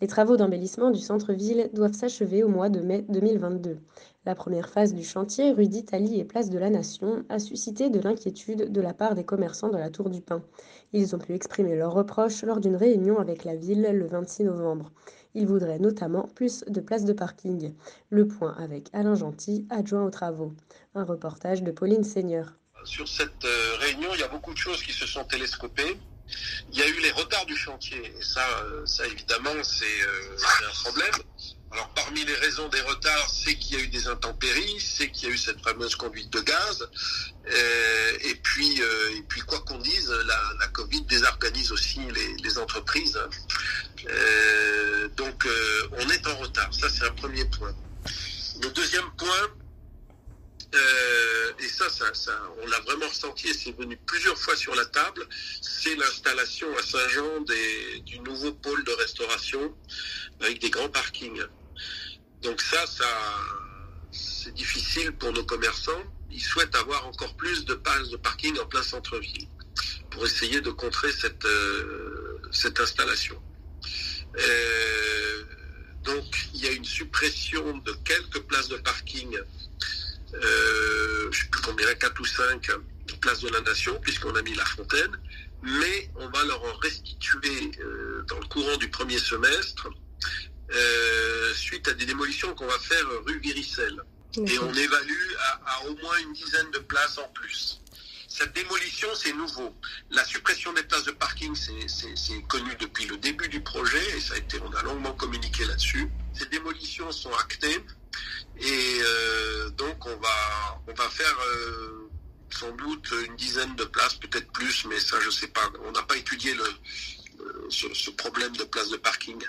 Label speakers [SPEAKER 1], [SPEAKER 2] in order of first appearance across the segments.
[SPEAKER 1] Les travaux d'embellissement du centre-ville doivent s'achever au mois de mai 2022. La première phase du chantier, rue d'Italie et place de la Nation, a suscité de l'inquiétude de la part des commerçants de la Tour du Pin. Ils ont pu exprimer leurs reproches lors d'une réunion avec la ville le 26 novembre. Ils voudraient notamment plus de places de parking. Le point avec Alain Gentil, adjoint aux travaux. Un reportage de Pauline Seigneur.
[SPEAKER 2] Sur cette euh, réunion, il y a beaucoup de choses qui se sont télescopées. Il y a eu les retards du chantier, et ça, euh, ça évidemment, c'est euh, un problème. Alors parmi les raisons des retards, c'est qu'il y a eu des intempéries, c'est qu'il y a eu cette fameuse conduite de gaz, euh, et puis et puis quoi qu'on dise, la, Covid désorganise aussi les, entreprises. donc on est en retard, ça c'est un premier point. Le deuxième point, ça, ça, on l'a vraiment ressenti et c'est venu plusieurs fois sur la table, c'est l'installation à Saint-Jean du nouveau pôle de restauration avec des grands parkings. Donc ça, ça c'est difficile pour nos commerçants. Ils souhaitent avoir encore plus de places de parking en plein centre-ville pour essayer de contrer cette, euh, installation. Euh, donc il y a une suppression de quelques places de parking euh, combien, 4 ou 5 places de la nation, puisqu'on a mis la fontaine, mais on va leur en restituer euh, dans le courant du premier semestre, euh, suite à des démolitions qu'on va faire rue Viricelle. Et on évalue à, au moins une dizaine de places en plus. Cette démolition, c'est nouveau. La suppression des places de parking, c'est connu depuis le début du projet et ça a été, on a longuement communiqué là-dessus. Ces démolitions sont actées. Et euh, donc on va on va faire euh, sans doute une dizaine de places, peut-être plus, mais ça je sais pas. On n'a pas étudié le, ce, problème de places de parking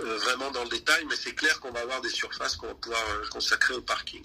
[SPEAKER 2] euh, vraiment dans le détail, mais c'est clair qu'on va avoir des surfaces qu'on va pouvoir consacrer au parking.